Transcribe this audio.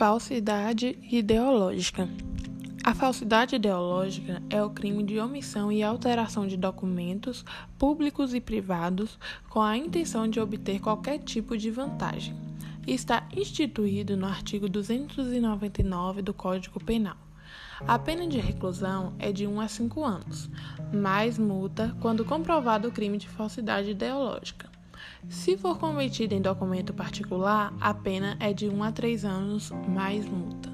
Falsidade ideológica. A falsidade ideológica é o crime de omissão e alteração de documentos públicos e privados com a intenção de obter qualquer tipo de vantagem. Está instituído no artigo 299 do Código Penal. A pena de reclusão é de 1 a 5 anos, mais multa quando comprovado o crime de falsidade ideológica. Se for cometido em documento particular, a pena é de 1 a 3 anos mais multa.